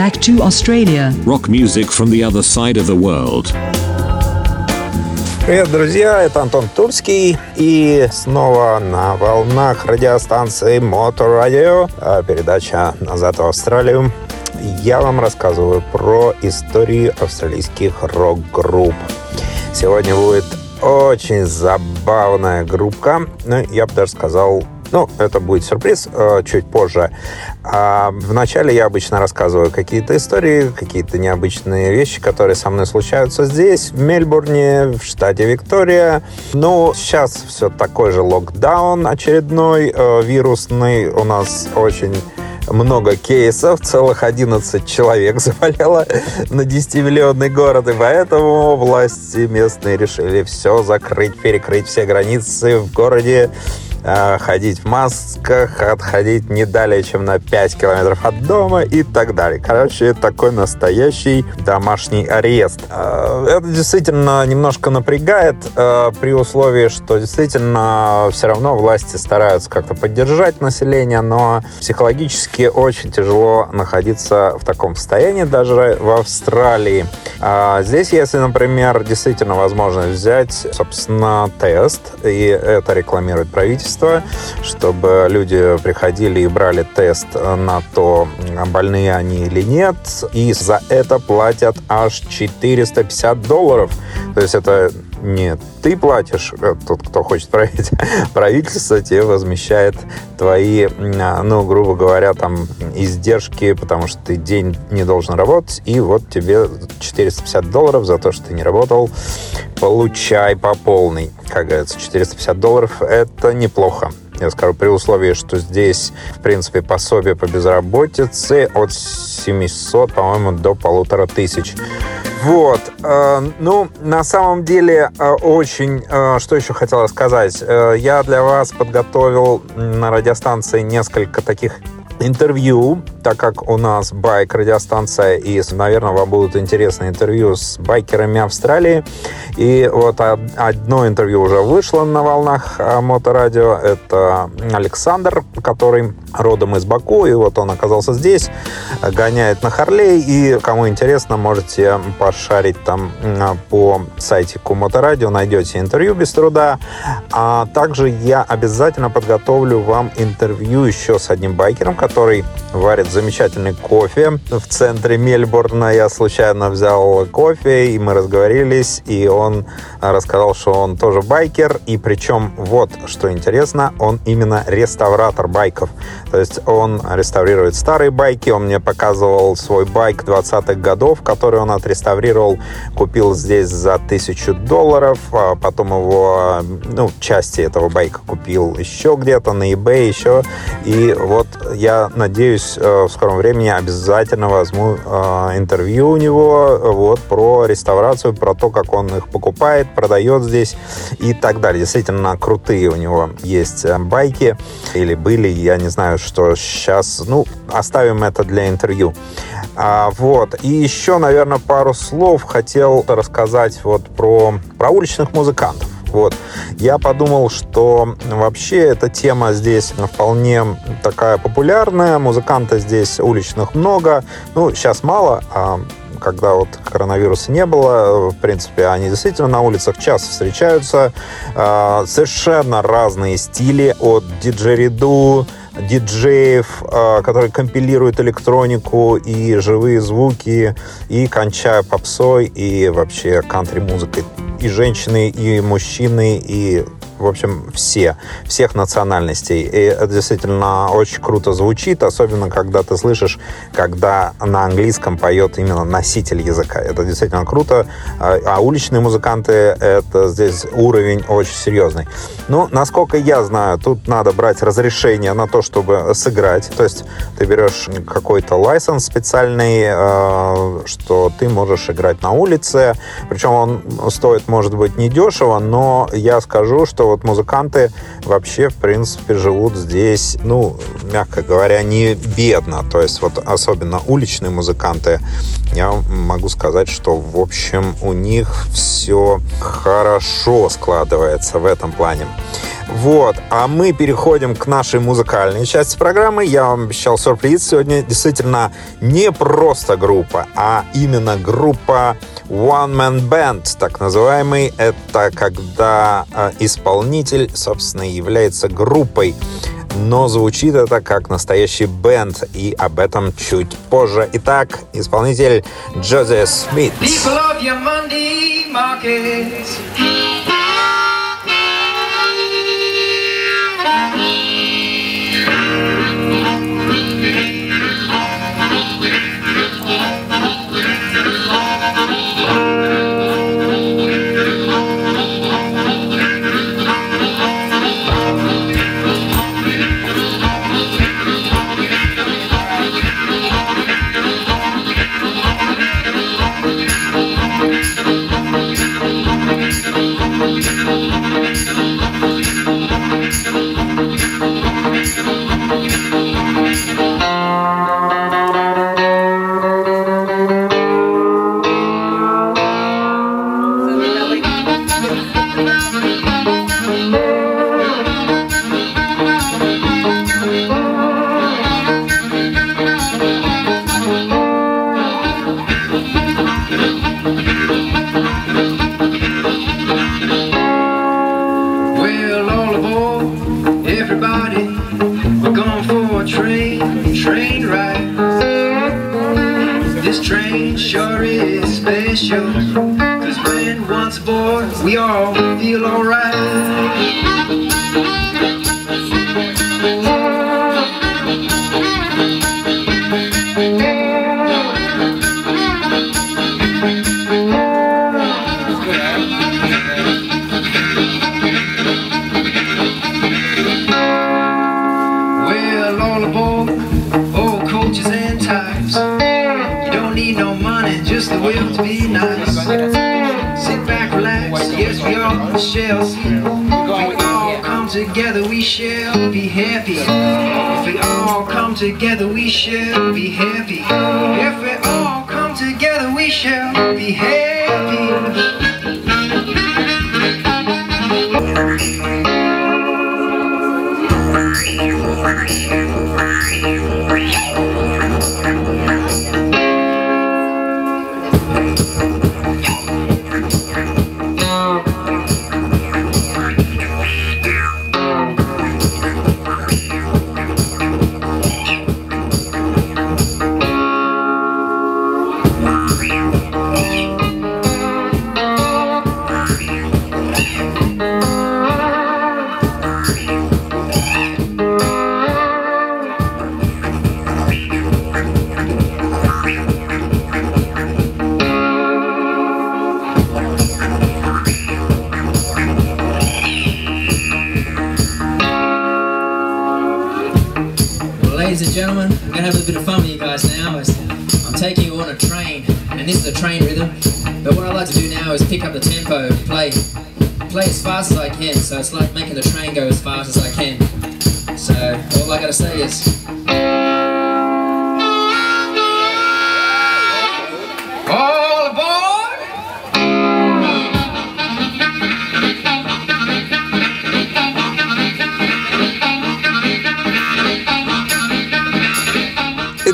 back to Australia. Rock music from the other side of the world. Привет, друзья, это Антон Турский и снова на волнах радиостанции Моторадио, передача «Назад в Австралию». Я вам рассказываю про историю австралийских рок-групп. Сегодня будет очень забавная группка, ну, я бы даже сказал, ну, это будет сюрприз э, чуть позже. А вначале я обычно рассказываю какие-то истории, какие-то необычные вещи, которые со мной случаются здесь, в Мельбурне, в штате Виктория. Ну, сейчас все такой же локдаун очередной, э, вирусный. У нас очень много кейсов, целых 11 человек заболело на 10-миллионный город, и поэтому власти местные решили все закрыть, перекрыть все границы в городе а, ходить в масках, отходить не далее, чем на 5 километров от дома и так далее. Короче, такой настоящий домашний арест. А, это действительно немножко напрягает а, при условии, что действительно все равно власти стараются как-то поддержать население, но психологически очень тяжело находиться в таком состоянии даже в Австралии. Здесь, если, например, действительно возможно взять, собственно, тест, и это рекламирует правительство, чтобы люди приходили и брали тест на то, больные они или нет, и за это платят аж 450 долларов. То есть это не ты платишь, э, тот, кто хочет проверить, правительство тебе возмещает твои, ну, грубо говоря, там, издержки, потому что ты день не должен работать, и вот тебе 450 долларов за то, что ты не работал, получай по полной. Как говорится, 450 долларов – это неплохо. Я скажу, при условии, что здесь, в принципе, пособие по безработице от 700, по-моему, до полутора тысяч. Вот. Э, ну, на самом деле, э, очень... Э, что еще хотел рассказать? Я для вас подготовил на радиостанции несколько таких интервью, так как у нас байк радиостанция, и, наверное, вам будут интересны интервью с байкерами Австралии. И вот одно интервью уже вышло на волнах моторадио. Это Александр, который родом из Баку, и вот он оказался здесь, гоняет на Харлей, и кому интересно, можете пошарить там по сайте Кумоторадио, найдете интервью без труда. А также я обязательно подготовлю вам интервью еще с одним байкером, который варит замечательный кофе в центре Мельбурна. Я случайно взял кофе, и мы разговорились, и он рассказал, что он тоже байкер, и причем вот, что интересно, он именно реставратор байков. То есть он реставрирует старые байки, он мне показывал свой байк 20-х годов, который он отреставрировал, купил здесь за тысячу долларов, а потом его, ну, части этого байка купил еще где-то на eBay, еще, и вот я надеюсь, э, в скором времени обязательно возьму э, интервью у него вот про реставрацию, про то, как он их покупает, продает здесь и так далее. Действительно крутые у него есть э, байки или были, я не знаю, что сейчас, ну, оставим это для интервью. А, вот. И еще, наверное, пару слов хотел рассказать вот про, про уличных музыкантов. Вот. Я подумал, что вообще эта тема здесь вполне такая популярная. Музыкантов здесь уличных много. Ну, сейчас мало, а когда вот коронавируса не было, в принципе, они действительно на улицах часто встречаются. А, совершенно разные стили от диджериду, диджеев, а, которые компилируют электронику и живые звуки, и кончая попсой, и вообще кантри-музыкой. И женщины, и мужчины, и в общем, все, всех национальностей. И это действительно очень круто звучит, особенно когда ты слышишь, когда на английском поет именно носитель языка. Это действительно круто. А, а уличные музыканты, это здесь уровень очень серьезный. Ну, насколько я знаю, тут надо брать разрешение на то, чтобы сыграть. То есть ты берешь какой-то лайсенс специальный, а, что ты можешь играть на улице. Причем он стоит, может быть, недешево, но я скажу, что вот музыканты вообще, в принципе, живут здесь, ну, мягко говоря, не бедно. То есть вот особенно уличные музыканты, я могу сказать, что, в общем, у них все хорошо складывается в этом плане. Вот, а мы переходим к нашей музыкальной части программы. Я вам обещал сюрприз. Сегодня действительно не просто группа, а именно группа One Man Band, так называемый. Это когда э, исполнитель, собственно, является группой но звучит это как настоящий бенд, и об этом чуть позже. Итак, исполнитель Джози Смит. Together we shall be happy. If we all come together we shall be happy. have a bit of fun with you guys now as I'm taking you on a train, and this is a train rhythm. But what I like to do now is pick up the tempo and play, play as fast as I can. So it's like making the train go as fast as I can. So all I gotta say is.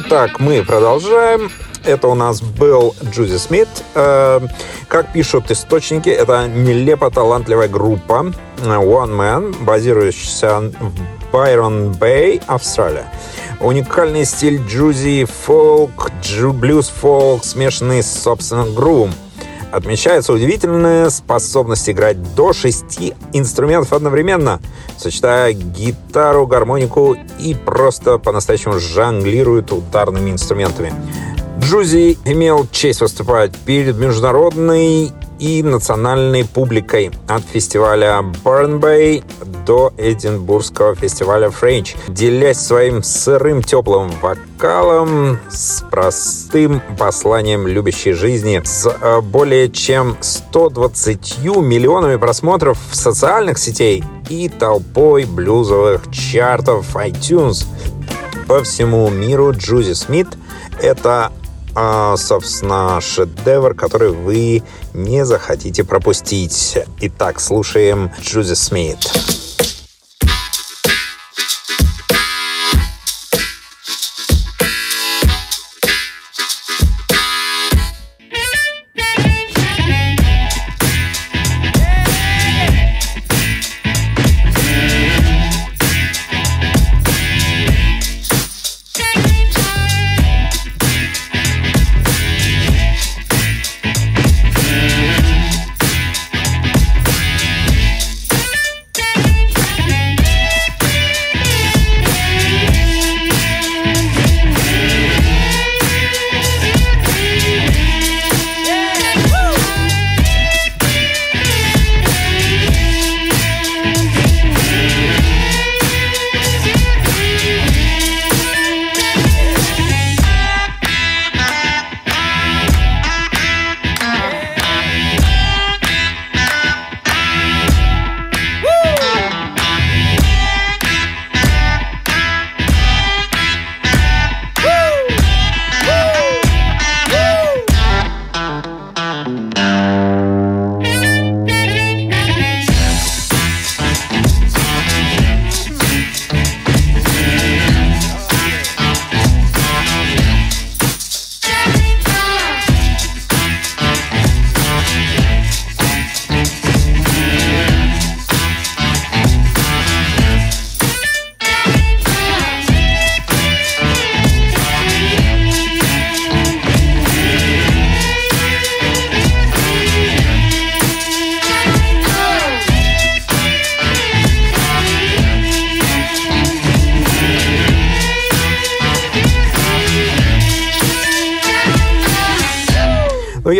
Итак, мы продолжаем. Это у нас был Джузи Смит. Э, как пишут источники, это нелепо талантливая группа One Man, базирующаяся в Байрон Бэй, Австралия. Уникальный стиль джузи, фолк, блюз фолк, смешанный с собственным грувом. Отмечается удивительная способность играть до шести инструментов одновременно, сочетая гитару, гармонику и просто по-настоящему жонглирует ударными инструментами. Джузи имел честь выступать перед международной и национальной публикой от фестиваля Burn Bay до Эдинбургского фестиваля French, делясь своим сырым теплым вокалом с простым посланием любящей жизни, с э, более чем 120 миллионами просмотров в социальных сетей и толпой блюзовых чартов iTunes. По всему миру Джузи Смит — это а, собственно, шедевр, который вы не захотите пропустить. Итак, слушаем Джузи Смит. Но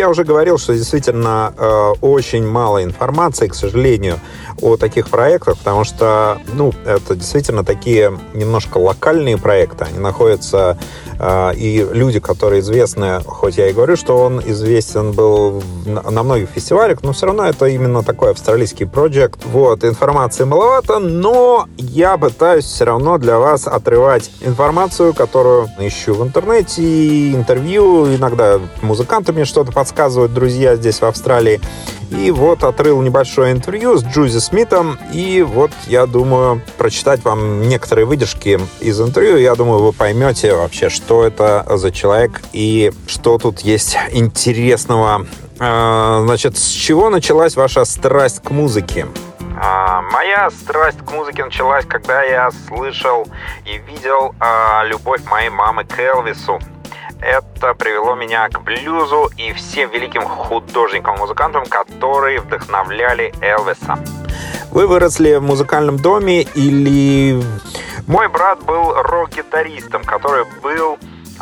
я уже говорил, что действительно э, очень мало информации, к сожалению, о таких проектах, потому что, ну, это действительно такие немножко локальные проекты. Они находятся э, и люди, которые известны, хоть я и говорю, что он известен был на, многих фестивалях, но все равно это именно такой австралийский проект. Вот, информации маловато, но я пытаюсь все равно для вас отрывать информацию, которую ищу в интернете, интервью, иногда музыканты мне что-то подсказывают, друзья здесь в Австралии. И вот отрыл небольшое интервью с Джузи Смитом. И вот я думаю прочитать вам некоторые выдержки из интервью. Я думаю, вы поймете вообще, что это за человек и что тут есть интересного. А, значит, с чего началась ваша страсть к музыке? А, моя страсть к музыке началась, когда я слышал и видел а, любовь моей мамы к Элвису. Это привело меня к блюзу и всем великим художникам-музыкантам, которые вдохновляли Элвиса. Вы выросли в музыкальном доме или... Мой брат был рок-гитаристом, который был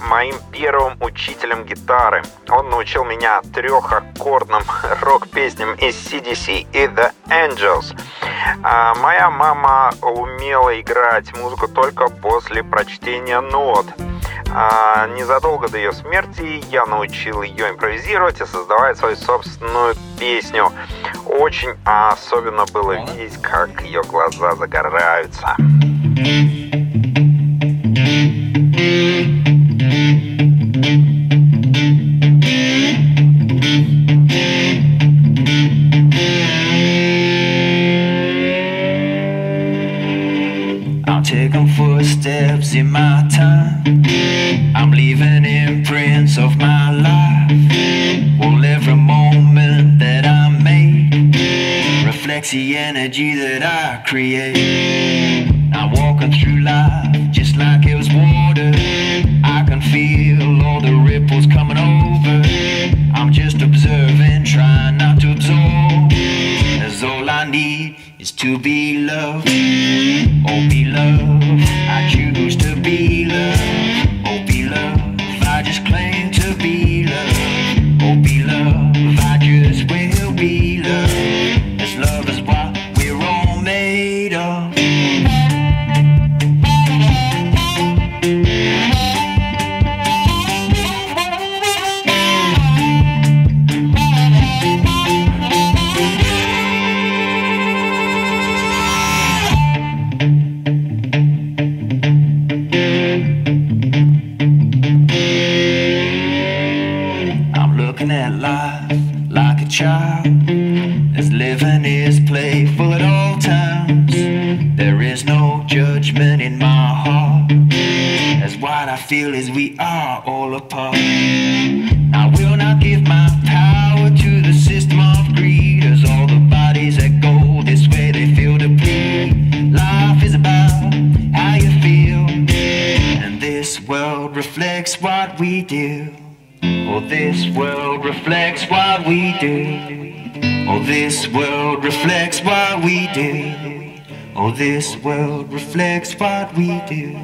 моим первым учителем гитары. Он научил меня трехаккордным рок-песням из CDC и The Angels. А моя мама умела играть музыку только после прочтения нот. А незадолго до ее смерти я научил ее импровизировать и создавать свою собственную песню. Очень особенно было видеть, как ее глаза загораются. This world reflects what we do.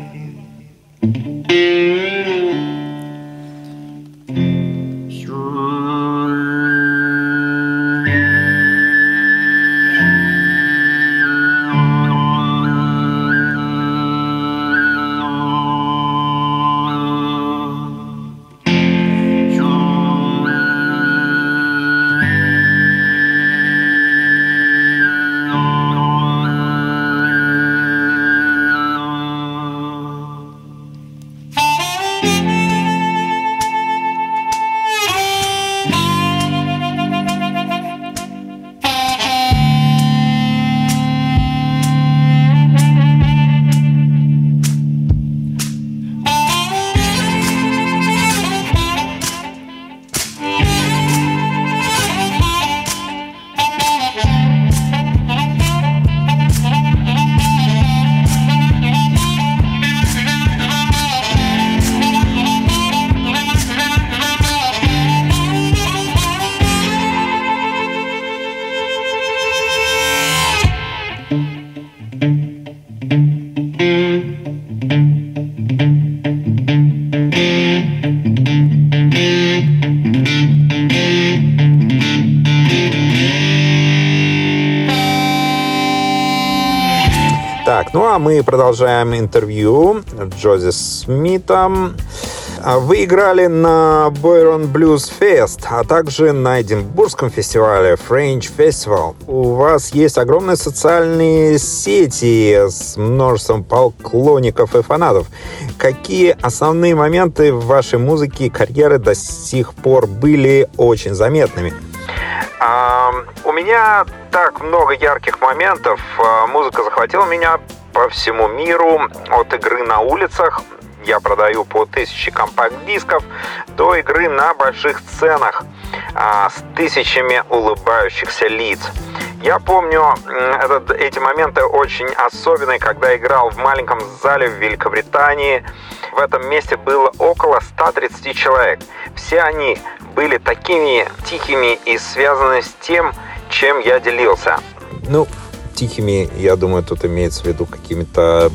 А мы продолжаем интервью Джози Смитом. А вы играли на Бойрон Blues Fest, а также на Эдинбургском фестивале French Festival. У вас есть огромные социальные сети с множеством поклонников и фанатов. Какие основные моменты в вашей музыке и карьеры до сих пор были очень заметными? А, у меня так много ярких моментов. А, музыка захватила меня по всему миру, от игры на улицах я продаю по тысяче компакт-дисков до игры на больших сценах а, с тысячами улыбающихся лиц. Я помню этот, эти моменты очень особенные, когда играл в маленьком зале в Великобритании. В этом месте было около 130 человек. Все они были такими тихими и связаны с тем, чем я делился. Ну, тихими, я думаю, тут имеется в виду какими-то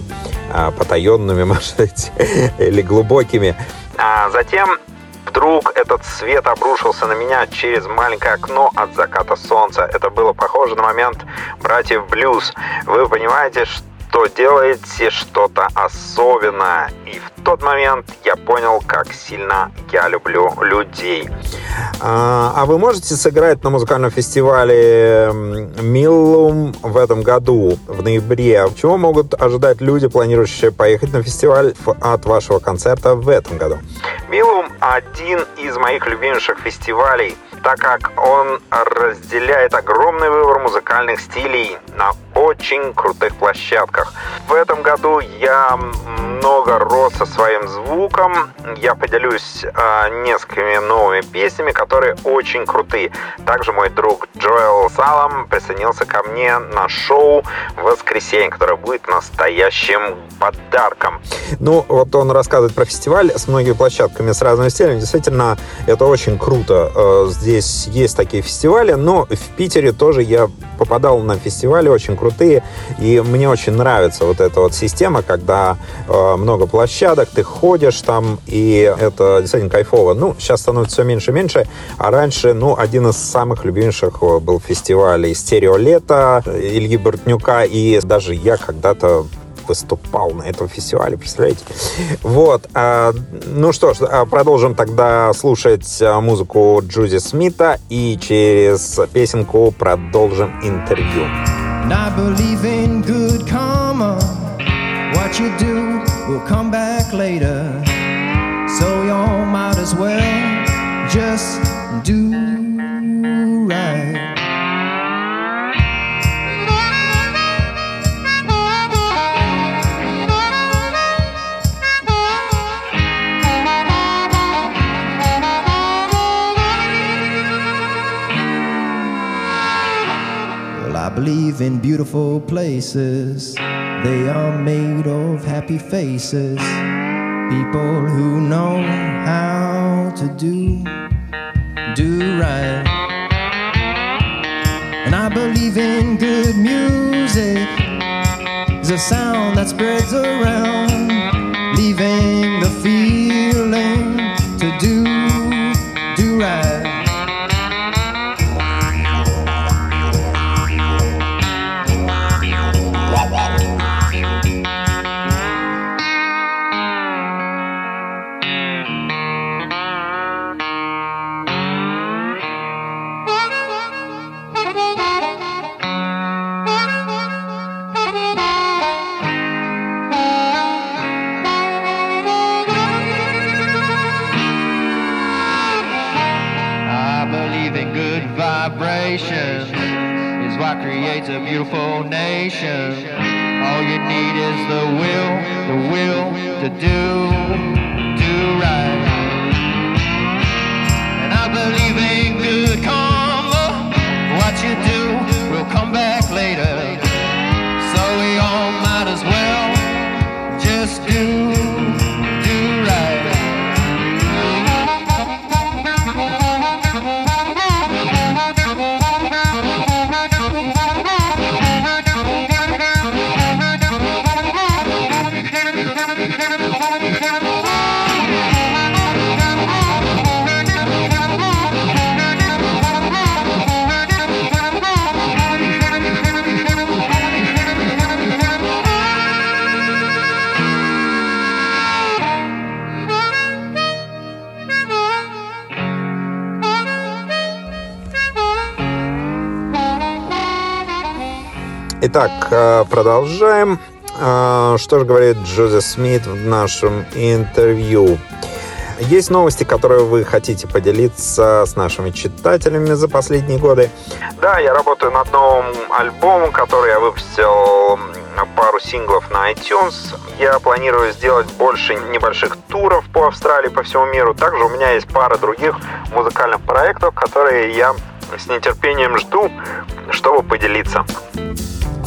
а, потаенными, может быть, или глубокими. А затем вдруг этот свет обрушился на меня через маленькое окно от заката солнца. Это было похоже на момент братьев Блюз. Вы понимаете, что что делаете что-то особенное. И в тот момент я понял, как сильно я люблю людей. А, а вы можете сыграть на музыкальном фестивале Миллум в этом году, в ноябре? Чего могут ожидать люди, планирующие поехать на фестиваль от вашего концерта в этом году? Миллум один из моих любимейших фестивалей, так как он разделяет огромный выбор музыкальных стилей на очень крутых площадках. В этом году я много рос со своим звуком. Я поделюсь э, несколькими новыми песнями, которые очень крутые. Также мой друг Джоэл Салам присоединился ко мне на шоу в воскресенье, которое будет настоящим подарком. Ну, вот он рассказывает про фестиваль с многими площадками, с разными стилями. Действительно, это очень круто. Э, здесь есть такие фестивали, но в Питере тоже я попадал на фестивали очень крутые, и мне очень нравится вот эта вот система, когда э, много площадок, ты ходишь там, и это действительно кайфово. Ну, сейчас становится все меньше и меньше, а раньше, ну, один из самых любимейших э, был фестиваль «Стерео лето» Ильи Бортнюка, и даже я когда-то выступал на этом фестивале, представляете? Вот. А, ну что ж, а, продолжим тогда слушать а, музыку Джузи Смита и через песенку продолжим интервью. I believe in good karma. What you do will come back later. So y'all might as well just do believe in beautiful places. They are made of happy faces. People who know how to do, do right. And I believe in good music. A sound that spreads around, nation. Итак, э, продолжаем. Э, Что же говорит Джози Смит в нашем интервью? Есть новости, которые вы хотите поделиться с нашими читателями за последние годы? Да, я работаю над новым альбомом, который я выпустил пару синглов на iTunes. Я планирую сделать больше небольших туров по Австралии, по всему миру. Также у меня есть пара других музыкальных проектов, которые я с нетерпением жду, чтобы поделиться.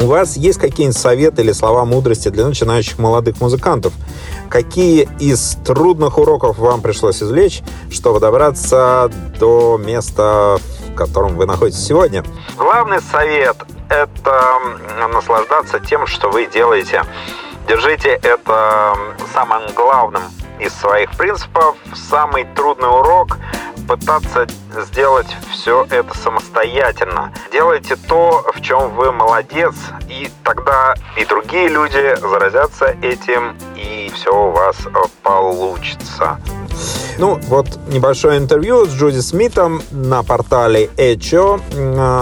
У вас есть какие-нибудь советы или слова мудрости для начинающих молодых музыкантов? Какие из трудных уроков вам пришлось извлечь, чтобы добраться до места, в котором вы находитесь сегодня? Главный совет – это наслаждаться тем, что вы делаете. Держите это самым главным из своих принципов. Самый трудный урок – пытаться сделать все это самостоятельно. Делайте то, в чем вы молодец, и тогда и другие люди заразятся этим, и все у вас получится. Ну, вот небольшое интервью с Джуди Смитом на портале Echo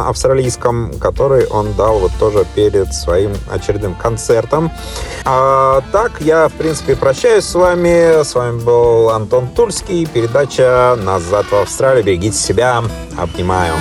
австралийском, который он дал вот тоже перед своим очередным концертом. А, так, я, в принципе, прощаюсь с вами. С вами был Антон Тульский. Передача «Назад в Австралию». Берегите себя. Обнимаю.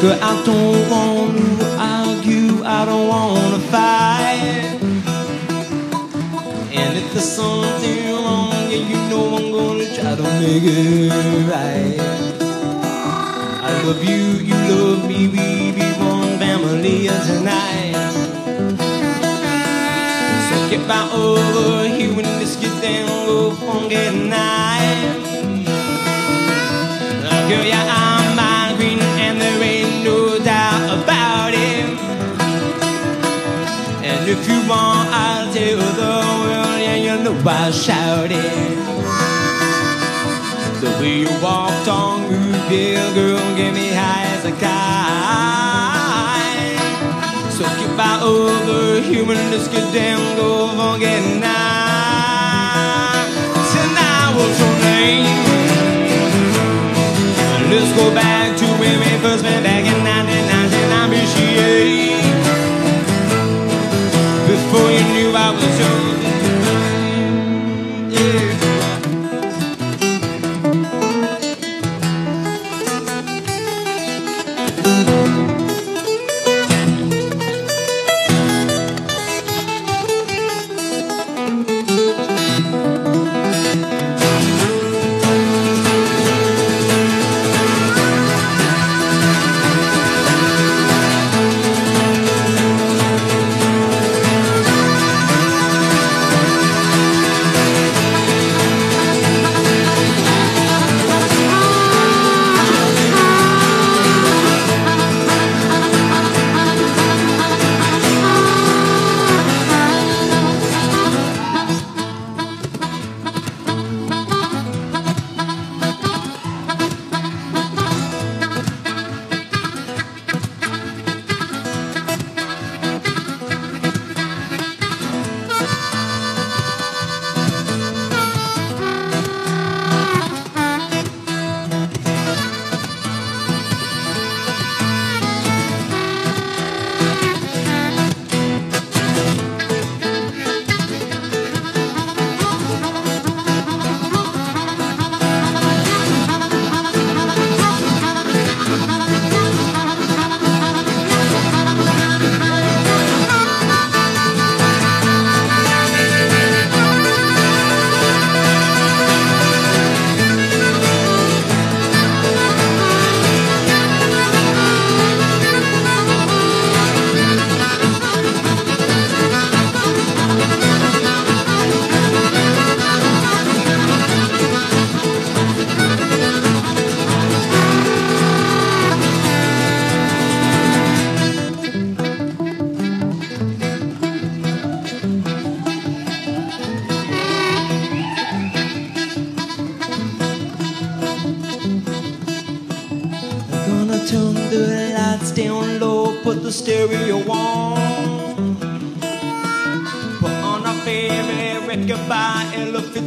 Girl, I don't want to argue, I don't want to fight. And if there's something wrong, yeah, you know I'm gonna try to make it right. I love you, you love me, we be one family tonight. So get back over here when this gets down, go funky night. Girl, yeah, I'm you want, I'll tell the world, yeah, you know I'll shout it. The way you walked on, you girl, girl, get me high as a kite. So get by over human, let's get down, go funky night.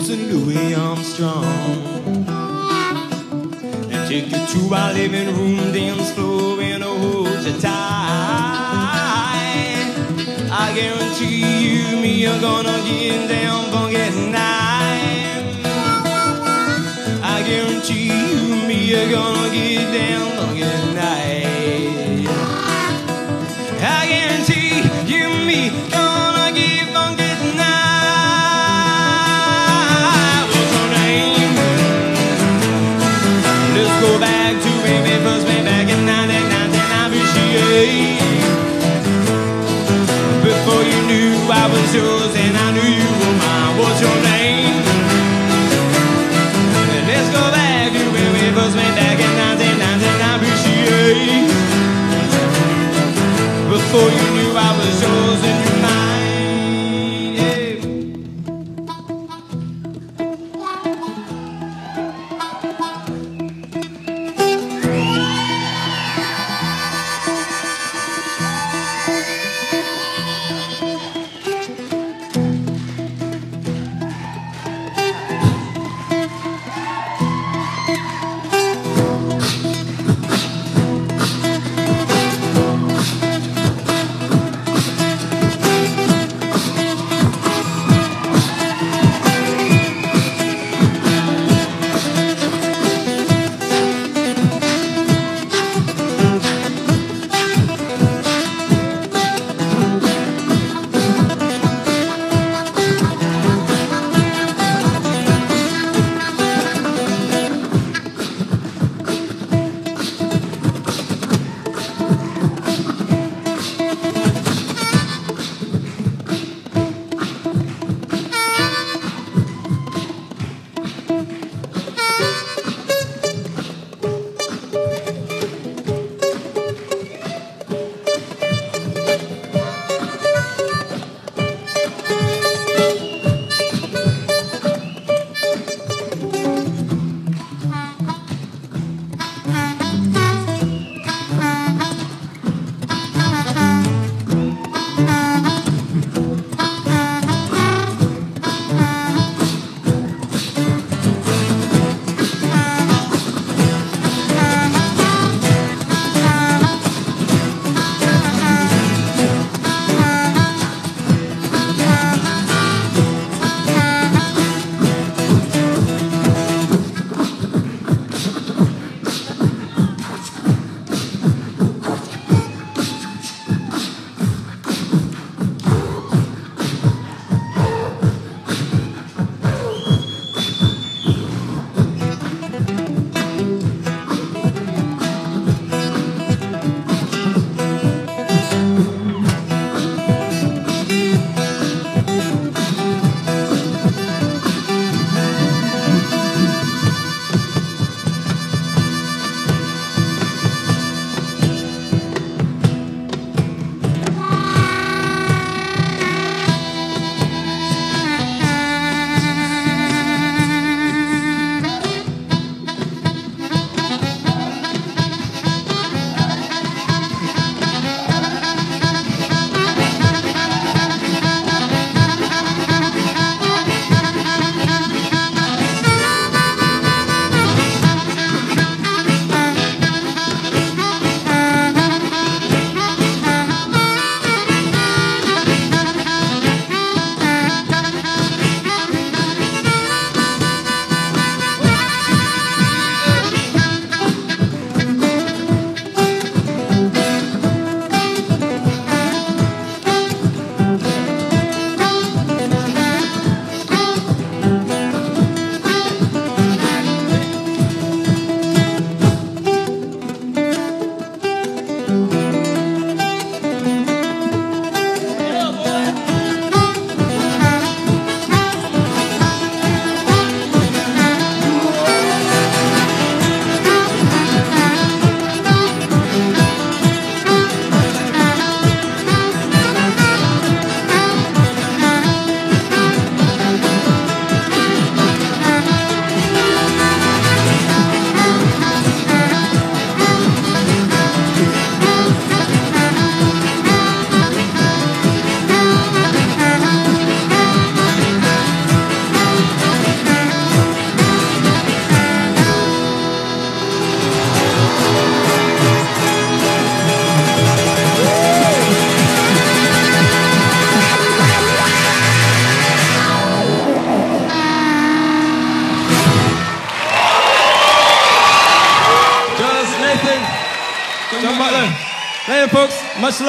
Fitz and Louis Armstrong. And take you to our living room, dance floor, and hold you tight. I guarantee you, me, you're gonna get down funky tonight. I guarantee you, me, you're gonna get down Let's go back to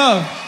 up.